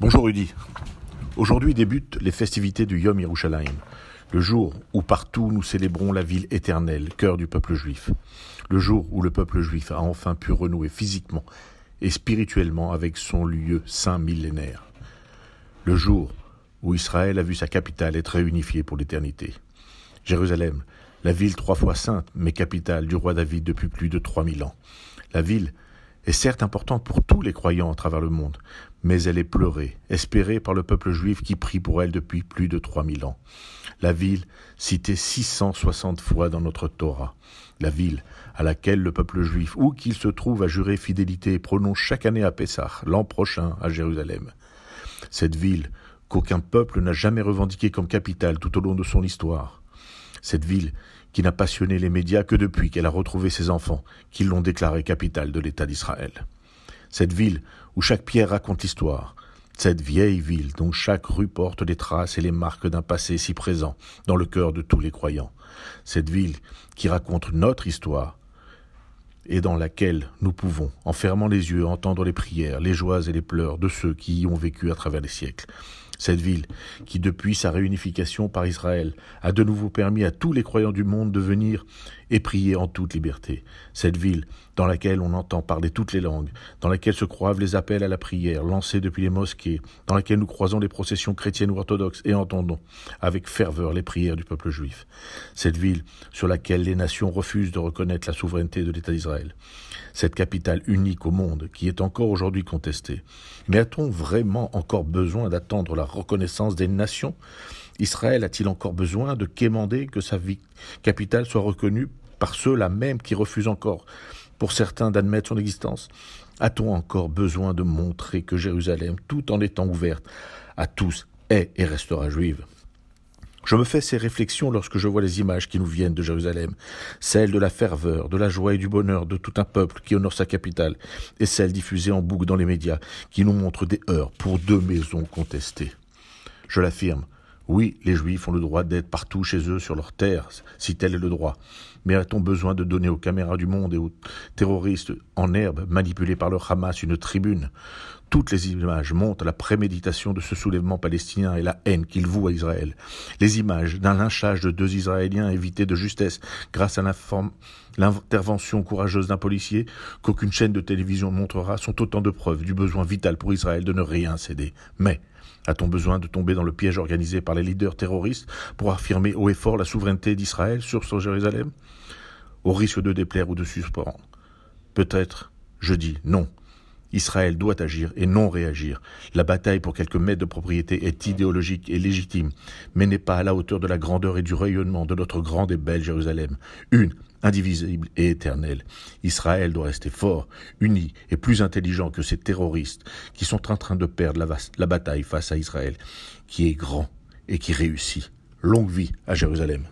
Bonjour Rudy. Aujourd'hui débutent les festivités du Yom Yerushalayim, le jour où partout nous célébrons la ville éternelle, cœur du peuple juif. Le jour où le peuple juif a enfin pu renouer physiquement et spirituellement avec son lieu saint millénaire. Le jour où Israël a vu sa capitale être réunifiée pour l'éternité. Jérusalem, la ville trois fois sainte, mais capitale du roi David depuis plus de 3000 ans. La ville est certes importante pour tous les croyants à travers le monde, mais elle est pleurée, espérée par le peuple juif qui prie pour elle depuis plus de 3000 ans. La ville, citée 660 fois dans notre Torah. La ville à laquelle le peuple juif, où qu'il se trouve, a juré fidélité et prononce chaque année à Pessah, l'an prochain à Jérusalem. Cette ville qu'aucun peuple n'a jamais revendiquée comme capitale tout au long de son histoire. Cette ville qui n'a passionné les médias que depuis qu'elle a retrouvé ses enfants, qui l'ont déclarée capitale de l'État d'Israël. Cette ville où chaque pierre raconte l'histoire, cette vieille ville dont chaque rue porte les traces et les marques d'un passé si présent dans le cœur de tous les croyants. Cette ville qui raconte notre histoire et dans laquelle nous pouvons, en fermant les yeux, entendre les prières, les joies et les pleurs de ceux qui y ont vécu à travers les siècles. Cette ville, qui depuis sa réunification par Israël, a de nouveau permis à tous les croyants du monde de venir et prier en toute liberté. Cette ville, dans laquelle on entend parler toutes les langues, dans laquelle se croivent les appels à la prière lancés depuis les mosquées, dans laquelle nous croisons les processions chrétiennes ou orthodoxes et entendons avec ferveur les prières du peuple juif. Cette ville sur laquelle les nations refusent de reconnaître la souveraineté de l'État d'Israël. Cette capitale unique au monde qui est encore aujourd'hui contestée. Mais a-t-on vraiment encore besoin d'attendre la reconnaissance des nations. Israël a-t-il encore besoin de quémander que sa capitale soit reconnue par ceux-là même qui refusent encore, pour certains, d'admettre son existence? A-t-on encore besoin de montrer que Jérusalem, tout en étant ouverte à tous, est et restera juive? Je me fais ces réflexions lorsque je vois les images qui nous viennent de Jérusalem, celles de la ferveur, de la joie et du bonheur de tout un peuple qui honore sa capitale, et celles diffusées en boucle dans les médias qui nous montrent des heures pour deux maisons contestées. Je l'affirme, oui, les Juifs ont le droit d'être partout chez eux sur leur terre, si tel est le droit. Mais a-t-on besoin de donner aux caméras du monde et aux terroristes en herbe, manipulés par le Hamas, une tribune? Toutes les images montrent la préméditation de ce soulèvement palestinien et la haine qu'il voue à Israël. Les images d'un lynchage de deux Israéliens évités de justesse grâce à l'intervention courageuse d'un policier qu'aucune chaîne de télévision montrera sont autant de preuves du besoin vital pour Israël de ne rien céder. Mais a-t-on besoin de tomber dans le piège organisé par les leaders terroristes pour affirmer haut et fort la souveraineté d'Israël sur son Jérusalem? Au risque de déplaire ou de suspendre Peut-être, je dis non. Israël doit agir et non réagir. La bataille pour quelques mètres de propriété est idéologique et légitime, mais n'est pas à la hauteur de la grandeur et du rayonnement de notre grande et belle Jérusalem. Une, indivisible et éternelle. Israël doit rester fort, uni et plus intelligent que ces terroristes qui sont en train de perdre la, bataille face à Israël, qui est grand et qui réussit. Longue vie à Jérusalem.